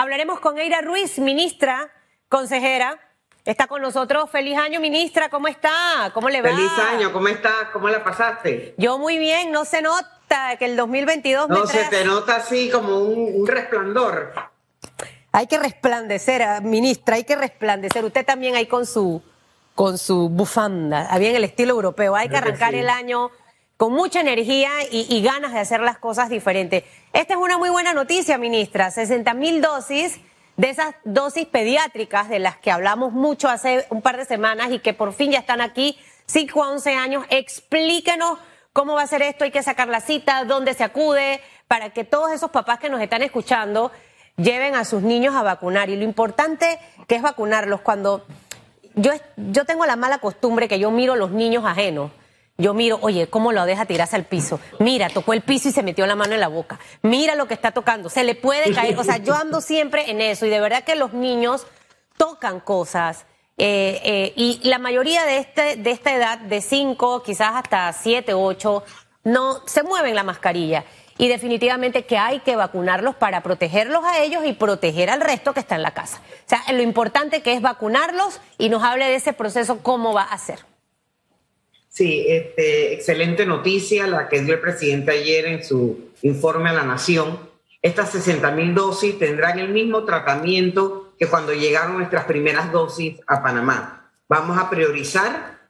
Hablaremos con Eira Ruiz, ministra, consejera. Está con nosotros. Feliz año, ministra. ¿Cómo está? ¿Cómo le va? Feliz año. ¿Cómo está? ¿Cómo la pasaste? Yo muy bien. No se nota que el 2022 No, se te nota así como un, resplandor. Hay que resplandecer, ah, ministra, hay que resplandecer. Usted también ahí con su, con su bufanda, bien el estilo europeo. Hay que arrancar el año con mucha energía y, ganas de hacer las cosas diferentes. Esta es una muy buena noticia, ministra. 60 mil dosis de esas dosis pediátricas de las que hablamos mucho hace un par de semanas y que por fin ya están aquí, 5 a 11 años. Explíquenos cómo va a ser esto, hay que sacar la cita, dónde se acude, para que todos esos papás que nos están escuchando lleven a sus niños a vacunar. Y lo importante que es vacunarlos cuando yo, yo tengo la mala costumbre que yo miro los niños ajenos yo miro, oye, ¿cómo lo deja tirarse al piso? Mira, tocó el piso y se metió la mano en la boca. Mira lo que está tocando. Se le puede caer. O sea, yo ando siempre en eso y de verdad que los niños tocan cosas. Eh, eh, y la mayoría de, este, de esta edad, de 5, quizás hasta 7, 8, no se mueven la mascarilla. Y definitivamente que hay que vacunarlos para protegerlos a ellos y proteger al resto que está en la casa. O sea, lo importante que es vacunarlos y nos hable de ese proceso, cómo va a ser. Sí, este, excelente noticia la que dio el presidente ayer en su informe a la Nación. Estas 60 mil dosis tendrán el mismo tratamiento que cuando llegaron nuestras primeras dosis a Panamá. Vamos a priorizar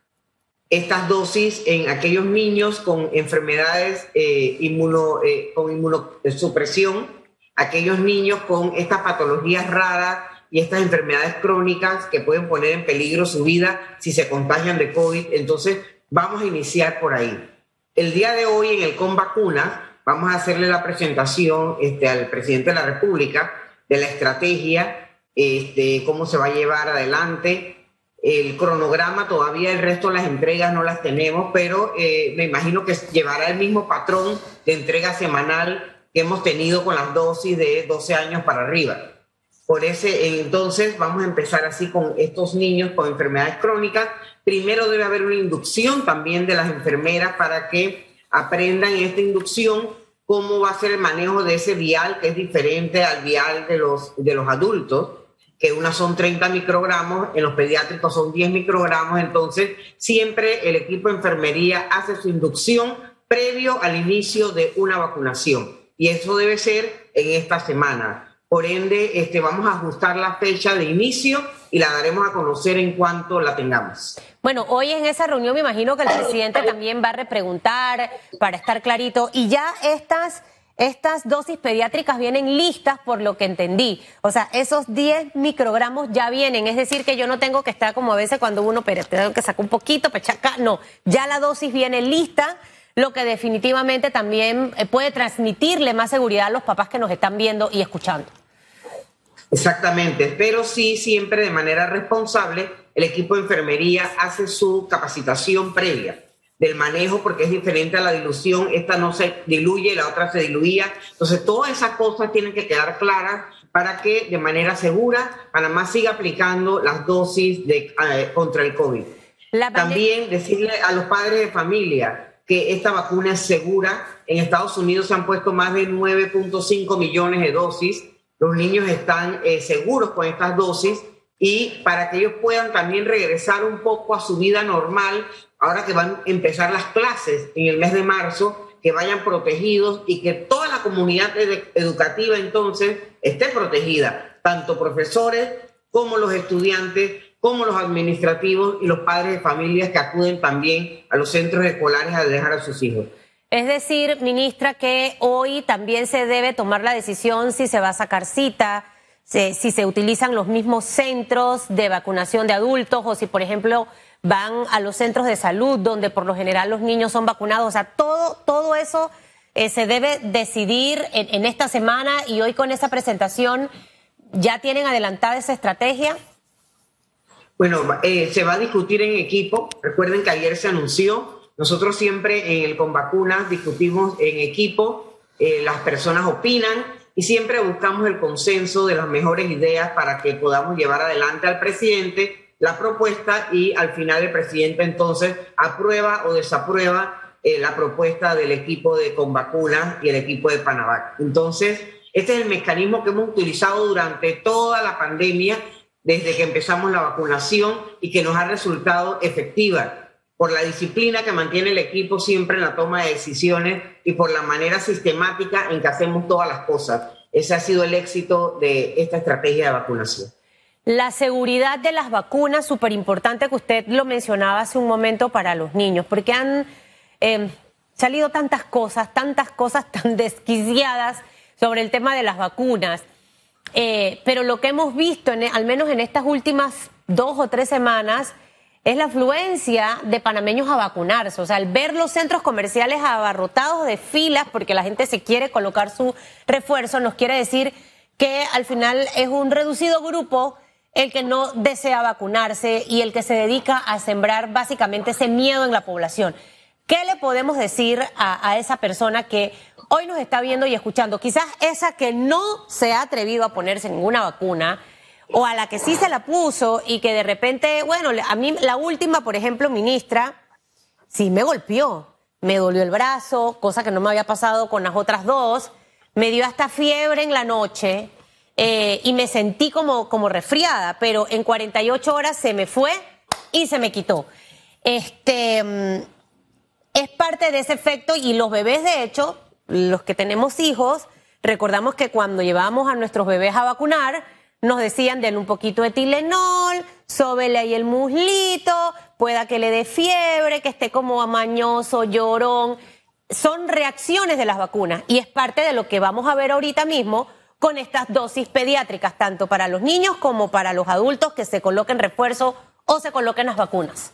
estas dosis en aquellos niños con enfermedades eh, eh, con inmunosupresión, aquellos niños con estas patologías raras y estas enfermedades crónicas que pueden poner en peligro su vida si se contagian de COVID. Entonces, Vamos a iniciar por ahí. El día de hoy en el Con Vacunas vamos a hacerle la presentación este, al presidente de la República de la estrategia, este, cómo se va a llevar adelante. El cronograma, todavía el resto de las entregas no las tenemos, pero eh, me imagino que llevará el mismo patrón de entrega semanal que hemos tenido con las dosis de 12 años para arriba. Por ese, entonces vamos a empezar así con estos niños con enfermedades crónicas Primero debe haber una inducción también de las enfermeras para que aprendan en esta inducción cómo va a ser el manejo de ese vial que es diferente al vial de los, de los adultos, que unas son 30 microgramos, en los pediátricos son 10 microgramos, entonces siempre el equipo de enfermería hace su inducción previo al inicio de una vacunación. Y eso debe ser en esta semana. Por ende, este, vamos a ajustar la fecha de inicio y la daremos a conocer en cuanto la tengamos. Bueno, hoy en esa reunión me imagino que el presidente también va a repreguntar para estar clarito y ya estas estas dosis pediátricas vienen listas por lo que entendí. O sea, esos 10 microgramos ya vienen. Es decir, que yo no tengo que estar como a veces cuando uno, pero tengo que sacar un poquito, pechaca. No, ya la dosis viene lista, lo que definitivamente también eh, puede transmitirle más seguridad a los papás que nos están viendo y escuchando. Exactamente, pero sí siempre de manera responsable el equipo de enfermería hace su capacitación previa del manejo porque es diferente a la dilución, esta no se diluye, la otra se diluía. Entonces, todas esas cosas tienen que quedar claras para que de manera segura Panamá siga aplicando las dosis de, eh, contra el COVID. También decirle a los padres de familia que esta vacuna es segura. En Estados Unidos se han puesto más de 9.5 millones de dosis los niños están eh, seguros con estas dosis y para que ellos puedan también regresar un poco a su vida normal, ahora que van a empezar las clases en el mes de marzo, que vayan protegidos y que toda la comunidad educativa entonces esté protegida, tanto profesores como los estudiantes, como los administrativos y los padres de familias que acuden también a los centros escolares a dejar a sus hijos. Es decir, ministra, que hoy también se debe tomar la decisión si se va a sacar cita, si, se utilizan los mismos centros de vacunación de adultos o si, por ejemplo, van a los centros de salud donde por lo general los niños son vacunados. O sea, todo, todo eso eh, se debe decidir en, esta semana y hoy con esa presentación ya tienen adelantada esa estrategia. Bueno, eh, se va a discutir en equipo. Recuerden que ayer se anunció nosotros siempre en el Con Vacunas discutimos en equipo, eh, las personas opinan y siempre buscamos el consenso de las mejores ideas para que podamos llevar adelante al presidente la propuesta y al final el presidente entonces aprueba o desaprueba eh, la propuesta del equipo de Con Vacunas y el equipo de Panavac. Entonces, Este es el mecanismo que hemos utilizado durante toda la pandemia, desde que empezamos la vacunación y que nos ha resultado efectiva por la disciplina que mantiene el equipo siempre en la toma de decisiones y por la manera sistemática en que hacemos todas las cosas. Ese ha sido el éxito de esta estrategia de vacunación. La seguridad de las vacunas, súper importante que usted lo mencionaba hace un momento para los niños, porque han eh, salido tantas cosas, tantas cosas tan desquiciadas sobre el tema de las vacunas. Eh, pero lo que hemos visto, al menos en estas últimas dos o tres semanas, es la afluencia de panameños a vacunarse. O sea, al ver los centros comerciales abarrotados de filas porque la gente se quiere colocar su refuerzo, nos quiere decir que al final es un reducido grupo el que no desea vacunarse y el que se dedica a sembrar básicamente ese miedo en la población. ¿Qué le podemos decir a, a, esa persona que hoy nos está viendo y escuchando? Quizás esa que no se ha atrevido a ponerse ninguna vacuna o a la que sí se la puso y que de repente, bueno, a mí la última, por ejemplo, ministra, sí me golpeó, me dolió el brazo, cosa que no me había pasado con las otras dos, me dio hasta fiebre en la noche eh, y me sentí como, como resfriada, pero en 48 horas se me fue y se me quitó. Este mm, es parte de ese efecto y los bebés, de hecho, los que tenemos hijos, recordamos que cuando llevábamos a nuestros bebés a vacunar, nos decían, den un poquito de Tilenol, sóbele ahí el muslito, pueda que le dé fiebre, que esté como amañoso, llorón. Son reacciones de las vacunas y es parte de lo que vamos a ver ahorita mismo con estas dosis pediátricas, tanto para los niños como para los adultos que se coloquen refuerzo o se coloquen las vacunas.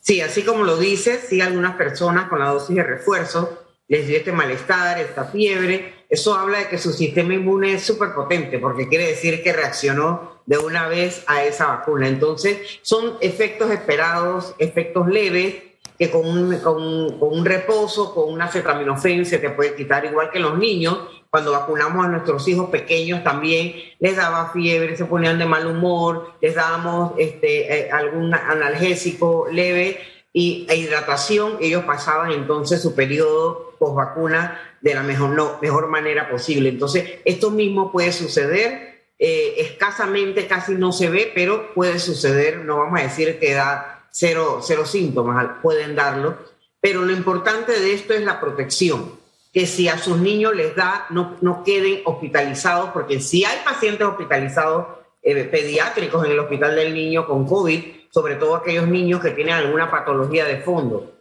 Sí, así como lo dices, sí, algunas personas con la dosis de refuerzo les dio este malestar, esta fiebre, eso habla de que su sistema inmune es súper potente, porque quiere decir que reaccionó de una vez a esa vacuna. Entonces, son efectos esperados, efectos leves, que con un, con, con un reposo, con una acetaminofén se te puede quitar, igual que los niños. Cuando vacunamos a nuestros hijos pequeños también les daba fiebre, se ponían de mal humor, les dábamos este, eh, algún analgésico leve y, e hidratación. Ellos pasaban entonces su periodo post vacuna de la mejor, no, mejor manera posible. Entonces, esto mismo puede suceder, eh, escasamente casi no se ve, pero puede suceder, no vamos a decir que da cero, cero síntomas, pueden darlo, pero lo importante de esto es la protección, que si a sus niños les da, no, no queden hospitalizados, porque si hay pacientes hospitalizados eh, pediátricos en el hospital del niño con COVID, sobre todo aquellos niños que tienen alguna patología de fondo.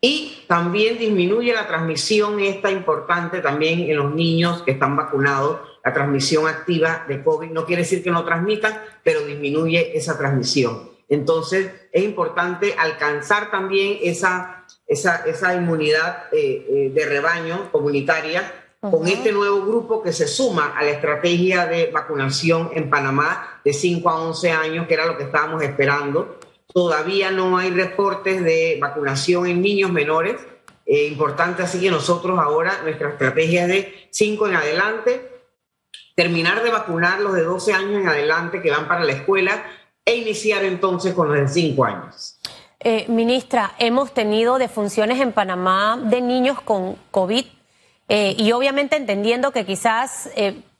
Y también disminuye la transmisión, esta importante también en los niños que están vacunados, la transmisión activa de COVID. No quiere decir que no transmitan, pero disminuye esa transmisión. Entonces, es importante alcanzar también esa, esa, esa inmunidad eh, eh, de rebaño comunitaria con este nuevo grupo que se suma a la estrategia de vacunación en Panamá de 5 a 11 años, que era lo que estábamos esperando Todavía no hay reportes de vacunación en niños menores. Eh, importante así que nosotros ahora, nuestra estrategia es de 5 en adelante, terminar de vacunar los de 12 años en adelante que van para la escuela e iniciar entonces con los de 5 años. Eh, ministra, hemos tenido defunciones en Panamá de niños con COVID eh, y obviamente entendiendo que quizás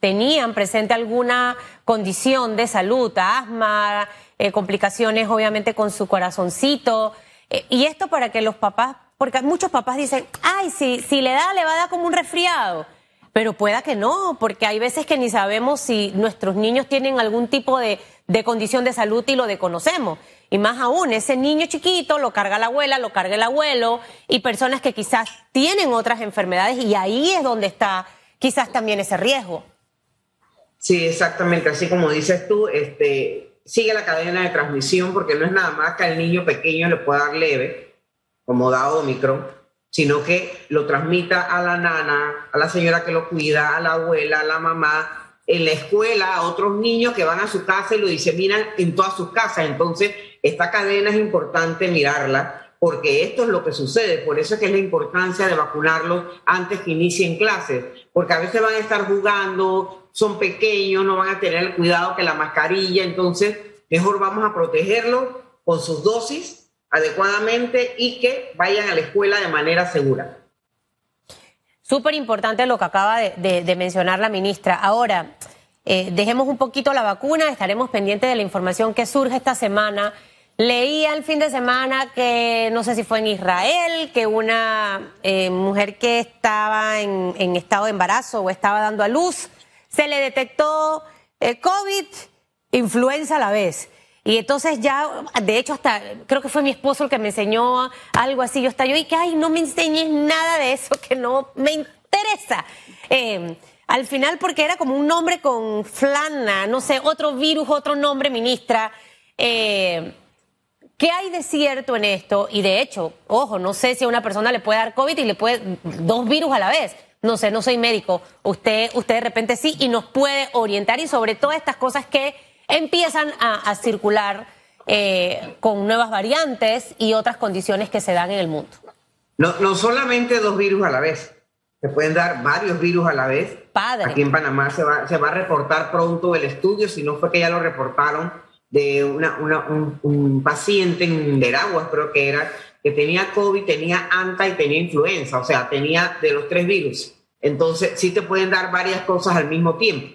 tenían presente alguna condición de salud, asma, eh, complicaciones obviamente con su corazoncito. Eh, y esto para que los papás, porque muchos papás dicen, ay, si, si le da, le va a dar como un resfriado. Pero pueda que no, porque hay veces que ni sabemos si nuestros niños tienen algún tipo de, de condición de salud y lo desconocemos. Y más aún, ese niño chiquito lo carga la abuela, lo carga el abuelo y personas que quizás tienen otras enfermedades y ahí es donde está quizás también ese riesgo. Sí, exactamente, así como dices tú, este, sigue la cadena de transmisión porque no es nada más que al niño pequeño le pueda dar leve, como da Omicron, sino que lo transmita a la nana, a la señora que lo cuida, a la abuela, a la mamá, en la escuela, a otros niños que van a su casa y lo diseminan en todas sus casas. Entonces, esta cadena es importante mirarla porque esto es lo que sucede. Por eso es que es la importancia de vacunarlos antes que inicien clases, porque a veces van a estar jugando, son pequeños, no van a tener el cuidado que la mascarilla, entonces mejor vamos a protegerlos con sus dosis adecuadamente y que vayan a la escuela de manera segura. Súper importante lo que acaba de, mencionar la ministra. Ahora, eh, dejemos un poquito la vacuna, estaremos pendientes de la información que surge esta semana. Leía el fin de semana que, no sé si fue en Israel, que una eh, mujer que estaba en, estado de embarazo o estaba dando a luz, se le detectó eh, COVID, influenza a la vez. Y entonces ya, de hecho, hasta creo que fue mi esposo el que me enseñó algo así. Yo estaba yo y que, ay, no me enseñes nada de eso que no me interesa. Eh, al final, porque era como un nombre con flana, no sé, otro virus, otro nombre, ministra. Eh, ¿Qué hay de cierto en esto? Y de hecho, ojo, no sé si a una persona le puede dar COVID y le puede dos virus a la vez. No sé, no soy médico. Usted, usted de repente sí y nos puede orientar y sobre todas estas cosas que empiezan a, circular eh, con nuevas variantes y otras condiciones que se dan en el mundo. No, no solamente dos virus a la vez, se pueden dar varios virus a la vez. Padre. Aquí en Panamá se va, se va a reportar pronto el estudio, si no fue que ya lo reportaron de una, un, paciente en Veraguas, creo que era, que tenía COVID, tenía ANTA y tenía influenza, o sea, tenía de los tres virus. Entonces, sí te pueden dar varias cosas al mismo tiempo.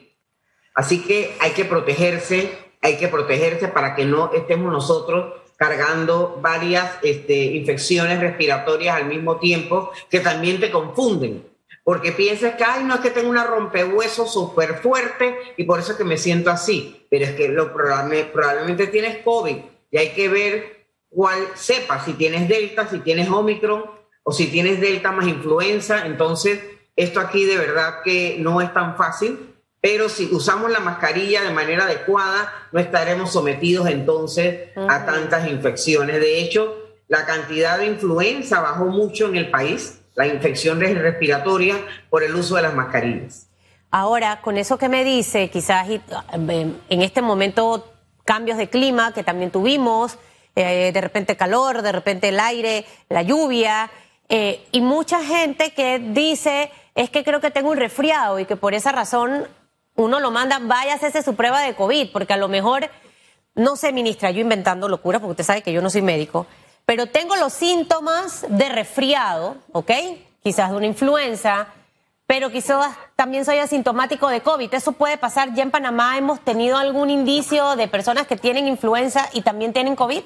Así que hay que protegerse, hay que protegerse para que no estemos nosotros cargando varias este, infecciones respiratorias al mismo tiempo que también te confunden porque piensas que, ay, no es que tengo una rompehuesos súper fuerte y por eso es que me siento así, pero es que lo, probablemente, tienes COVID y hay que ver cuál sepa, si tienes Delta, si tienes Omicron o si tienes Delta más influenza, entonces esto aquí de verdad que no es tan fácil, pero si usamos la mascarilla de manera adecuada, no estaremos sometidos entonces a tantas infecciones. De hecho, la cantidad de influenza bajó mucho en el país la infección respiratoria por el uso de las mascarillas. Ahora, con eso que me dice, quizás en este momento cambios de clima que también tuvimos, eh, de repente calor, de repente el aire, la lluvia, eh, y mucha gente que dice, es que creo que tengo un resfriado y que por esa razón uno lo manda, vaya a hacerse su prueba de COVID, porque a lo mejor, no sé, ministra, yo inventando locuras, porque usted sabe que yo no soy médico, pero tengo los síntomas de resfriado, ¿ok? Quizás de una influenza, pero quizás también soy asintomático de COVID. ¿Eso puede pasar? ¿Ya en Panamá hemos tenido algún indicio de personas que tienen influenza y también tienen COVID?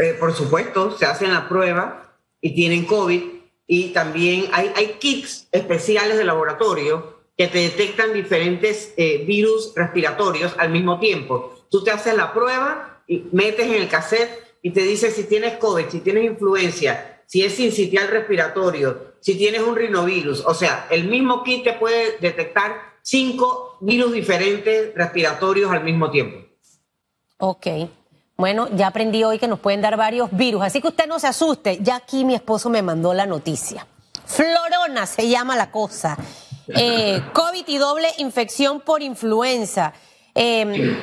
Eh, por supuesto, se hacen la prueba y tienen COVID y también hay, hay kits especiales de laboratorio que te detectan diferentes eh, virus respiratorios al mismo tiempo. Tú te haces la prueba y metes en el cassette y te dice si tienes COVID, si tienes influencia, si es sincitial respiratorio, si tienes un rinovirus. O sea, el mismo kit te puede detectar cinco virus diferentes respiratorios al mismo tiempo. Ok. Bueno, ya aprendí hoy que nos pueden dar varios virus, así que usted no se asuste. Ya aquí mi esposo me mandó la noticia. Florona se llama la cosa. Eh, COVID y doble infección por influenza. Eh,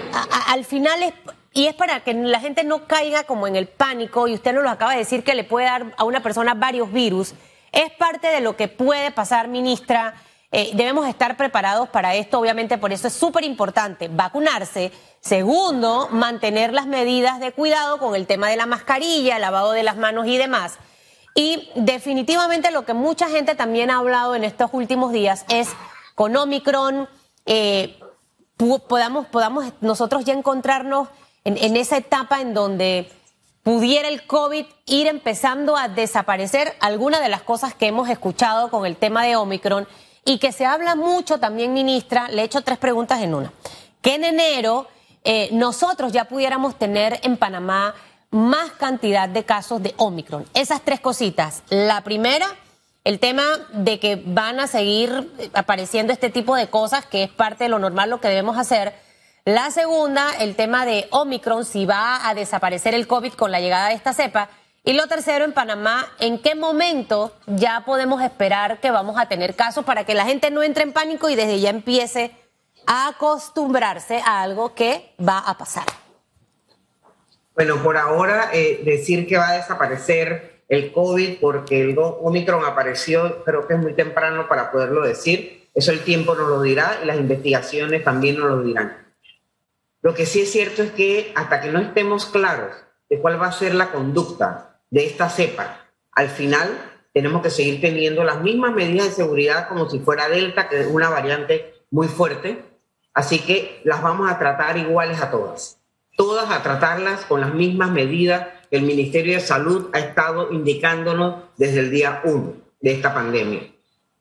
al final es y es para que la gente no caiga como en el pánico, y usted nos lo acaba de decir que le puede dar a una persona varios virus. Es parte de lo que puede pasar, ministra. Eh, debemos estar preparados para esto, obviamente, por eso es súper importante vacunarse. Segundo, mantener las medidas de cuidado con el tema de la mascarilla, lavado de las manos y demás. Y definitivamente lo que mucha gente también ha hablado en estos últimos días es con Omicron, eh, podamos, podamos nosotros ya encontrarnos en, esa etapa en donde pudiera el COVID ir empezando a desaparecer algunas de las cosas que hemos escuchado con el tema de Omicron y que se habla mucho también, ministra, le he hecho tres preguntas en una, que en enero eh, nosotros ya pudiéramos tener en Panamá más cantidad de casos de Omicron. Esas tres cositas. La primera, el tema de que van a seguir apareciendo este tipo de cosas, que es parte de lo normal, lo que debemos hacer la segunda, el tema de Omicron, si va a desaparecer el COVID con la llegada de esta cepa. Y lo tercero, en Panamá, ¿en qué momento ya podemos esperar que vamos a tener casos para que la gente no entre en pánico y desde ya empiece a acostumbrarse a algo que va a pasar? Bueno, por ahora eh, decir que va a desaparecer el COVID porque el Omicron apareció, creo que es muy temprano para poderlo decir. Eso el tiempo nos lo dirá y las investigaciones también nos lo dirán. Lo que sí es cierto es que hasta que no estemos claros de cuál va a ser la conducta de esta cepa, al final tenemos que seguir teniendo las mismas medidas de seguridad como si fuera Delta, que es una variante muy fuerte. Así que las vamos a tratar iguales a todas. Todas a tratarlas con las mismas medidas que el Ministerio de Salud ha estado indicándonos desde el día 1 de esta pandemia.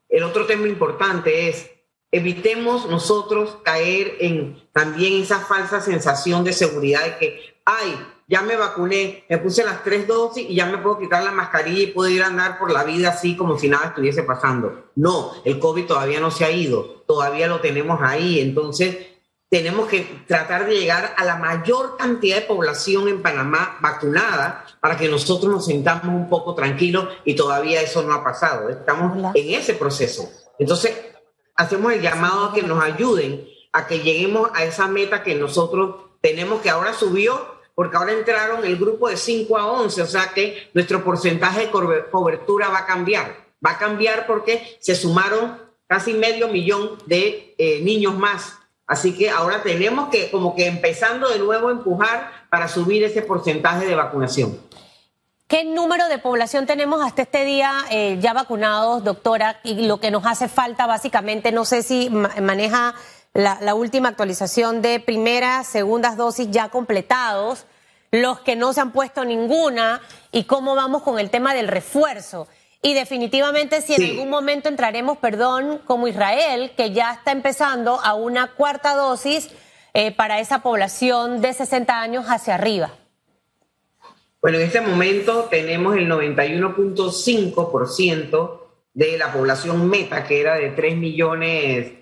El otro tema importante es evitemos nosotros caer en también esa falsa sensación de seguridad de que, ay, ya me vacuné, me puse las tres dosis y ya me puedo quitar la mascarilla y puedo ir a andar por la vida así como si nada estuviese pasando. No, el COVID todavía no se ha ido, todavía lo tenemos ahí. Entonces, tenemos que tratar de llegar a la mayor cantidad de población en Panamá vacunada para que nosotros nos sintamos un poco tranquilos y todavía eso no ha pasado. Estamos en ese proceso. Entonces, hacemos el llamado a que nos ayuden a que lleguemos a esa meta que nosotros tenemos, que ahora subió, porque ahora entraron el grupo de 5 a 11, o sea que nuestro porcentaje de cobertura va a cambiar. Va a cambiar porque se sumaron casi medio millón de eh, niños más. Así que ahora tenemos que como que empezando de nuevo a empujar para subir ese porcentaje de vacunación. ¿Qué número de población tenemos hasta este día eh, ya vacunados, doctora? Y lo que nos hace falta básicamente, no sé si maneja la, última actualización de primeras, segundas dosis ya completados, los que no se han puesto ninguna y cómo vamos con el tema del refuerzo. Y definitivamente si en algún momento entraremos, perdón, como Israel, que ya está empezando a una cuarta dosis eh, para esa población de 60 años hacia arriba. Bueno, en este momento tenemos el 91.5% de la población meta, que era de 3 millones,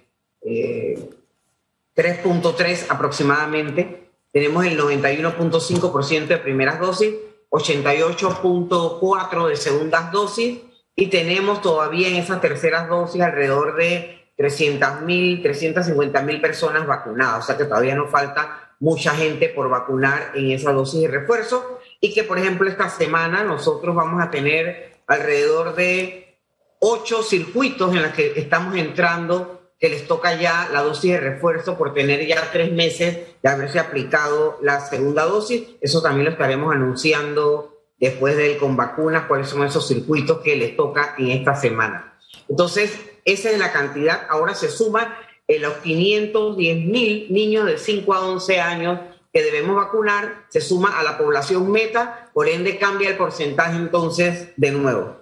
3.3 eh, aproximadamente. Tenemos el 91.5% de primeras dosis, 88.4% de segundas dosis y tenemos todavía en esas terceras dosis alrededor de 300.000, 350.000 personas vacunadas. O sea que todavía nos falta mucha gente por vacunar en esa dosis de refuerzo y que, por ejemplo, esta semana nosotros vamos a tener alrededor de ocho circuitos en los que estamos entrando que les toca ya la dosis de refuerzo por tener ya tres meses de haberse aplicado la segunda dosis. Eso también lo estaremos anunciando después del con vacunas, cuáles son esos circuitos que les toca en esta semana. Entonces, esa es la cantidad. Ahora se suma en los 510 mil niños de 5 a 11 años que debemos vacunar se suma a la población meta, por ende cambia el porcentaje entonces de nuevo.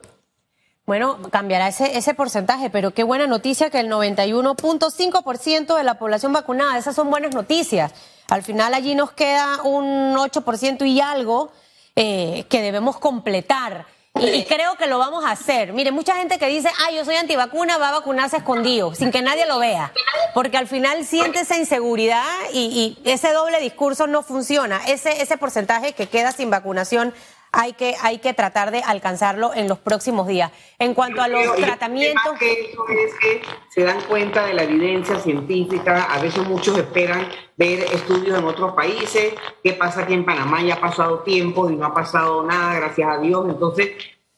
Bueno, cambiará ese, ese porcentaje, pero qué buena noticia que el 91.5% de la población vacunada, esas son buenas noticias. Al final allí nos queda un 8% y algo eh, que debemos completar. Y, creo que lo vamos a hacer. Mire, mucha gente que dice, ay, yo soy antivacuna, va a vacunarse escondido, sin que nadie lo vea. Porque al final siente esa inseguridad y, ese doble discurso no funciona. Ese, ese porcentaje que queda sin vacunación hay que, hay que tratar de alcanzarlo en los próximos días. En cuanto a los tratamientos... Que eso es que se dan cuenta de la evidencia científica, a veces muchos esperan ver estudios en otros países, qué pasa aquí en Panamá, ya ha pasado tiempo y no ha pasado nada, gracias a Dios, entonces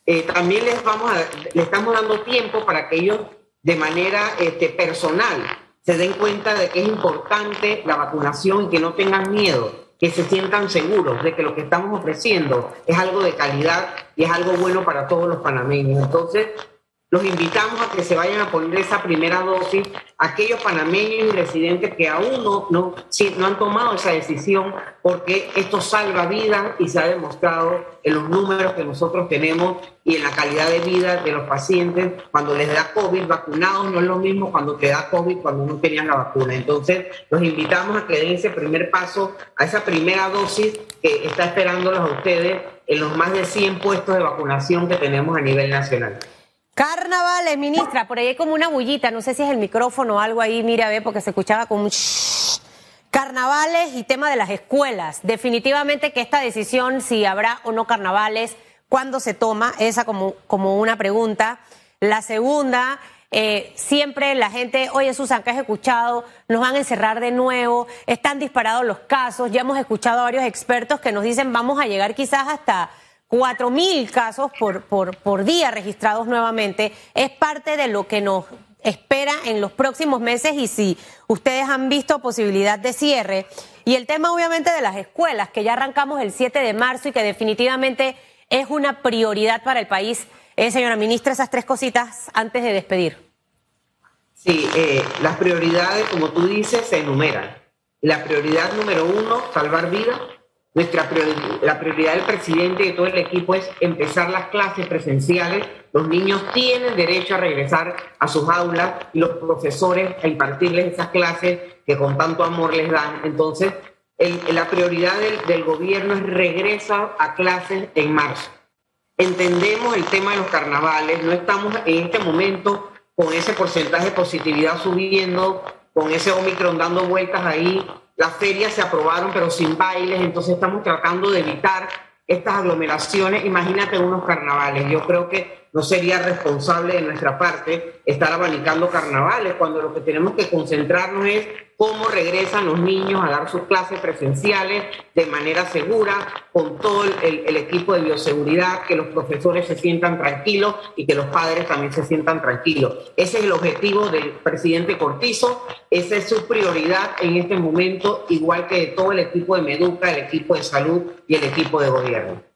eh, también les, vamos a, le estamos dando tiempo para que ellos de manera este, personal se den cuenta de que es importante la vacunación y que no tengan miedo que se sientan seguros de que lo que estamos ofreciendo es algo de calidad y es algo bueno para todos los panameños. Entonces, los invitamos a que se vayan a poner esa primera dosis, aquellos panameños y residentes que aún no, no, no han tomado esa decisión, porque esto salva vidas y se ha demostrado en los números que nosotros tenemos y en la calidad de vida de los pacientes cuando les da COVID vacunados, no es lo mismo cuando te da COVID cuando no tenían la vacuna. Entonces, los invitamos a que den ese primer paso, a esa primera dosis que está esperándolos a ustedes en los más de 100 puestos de vacunación que tenemos a nivel nacional. Carnavales, ministra, por ahí hay como una bullita, no sé si es el micrófono o algo ahí, mira, ve, porque se escuchaba como un Carnavales y tema de las escuelas. Definitivamente que esta decisión, si habrá o no carnavales, cuándo se toma, esa como, como una pregunta. La segunda, eh, siempre la gente, oye Susan, ¿qué has escuchado? Nos van a encerrar de nuevo, están disparados los casos, ya hemos escuchado a varios expertos que nos dicen vamos a llegar quizás hasta cuatro mil casos por, por, por día registrados nuevamente, es parte de lo que nos espera en los próximos meses y si ustedes han visto posibilidad de cierre. Y el tema obviamente de las escuelas, que ya arrancamos el 7 de marzo y que definitivamente es una prioridad para el país Eh, señora ministra, esas tres cositas antes de despedir. Sí, eh, las prioridades, como tú dices, se enumeran. La prioridad número uno, salvar vidas. Nuestra la prioridad del presidente y de todo el equipo es empezar las clases presenciales. Los niños tienen derecho a regresar a sus aulas y los profesores a impartirles esas clases que con tanto amor les dan. Entonces, la prioridad del, del gobierno es regresa a clases en marzo. Entendemos el tema de los carnavales, no estamos en este momento con ese porcentaje de positividad subiendo, con ese Omicron dando vueltas ahí. Las ferias se aprobaron, pero sin bailes, entonces estamos tratando de evitar estas aglomeraciones. Imagínate unos carnavales. Yo creo que no sería responsable de nuestra parte estar abanicando carnavales cuando lo que tenemos que concentrarnos es cómo regresan los niños a dar sus clases presenciales de manera segura, con todo el, equipo de bioseguridad, que los profesores se sientan tranquilos y que los padres también se sientan tranquilos. Ese es el objetivo del presidente Cortizo, esa es su prioridad en este momento, igual que de todo el equipo de Meduca, el equipo de salud y el equipo de gobierno.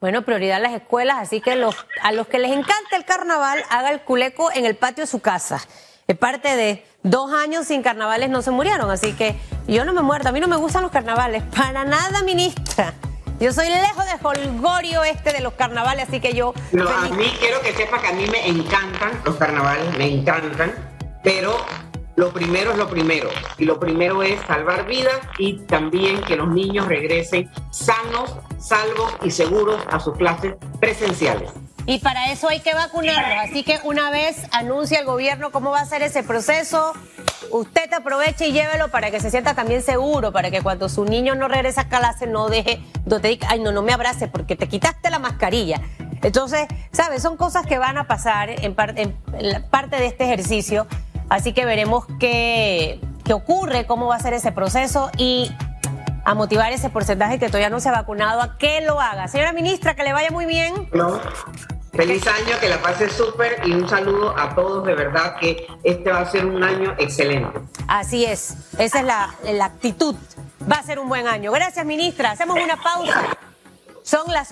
Bueno, prioridad las escuelas, así que los, a los que les encanta el carnaval, haga el culeco en el patio de su casa. Es parte de dos años sin carnavales no se murieron, así que yo no me muerto, a mí no me gustan los carnavales, para nada, ministra. Yo soy lejos de holgorio este de los carnavales, así que yo... No, a mí quiero que sepa que a mí me encantan los carnavales, me encantan, pero lo primero es lo primero. Y lo primero es salvar vidas y también que los niños regresen sanos, salvos y seguros a sus clases presenciales. Y para eso hay que vacunarlos. Así que una vez anuncia el gobierno cómo va a ser ese proceso, usted aproveche y llévelo para que se sienta también seguro, para que cuando su niño no regrese a clase no deje, no te diga, ay, no, no me abrace porque te quitaste la mascarilla. Entonces, ¿sabes? Son cosas que van a pasar en, en parte de este ejercicio. Así que veremos qué, qué ocurre, cómo va a ser ese proceso y a motivar ese porcentaje que todavía no se ha vacunado a que lo haga. Señora ministra, que le vaya muy bien. Feliz año, que la pase súper y un saludo a todos, de verdad que este va a ser un año excelente. Así es, esa es la, la actitud. Va a ser un buen año. Gracias, ministra. Hacemos una pausa. Son las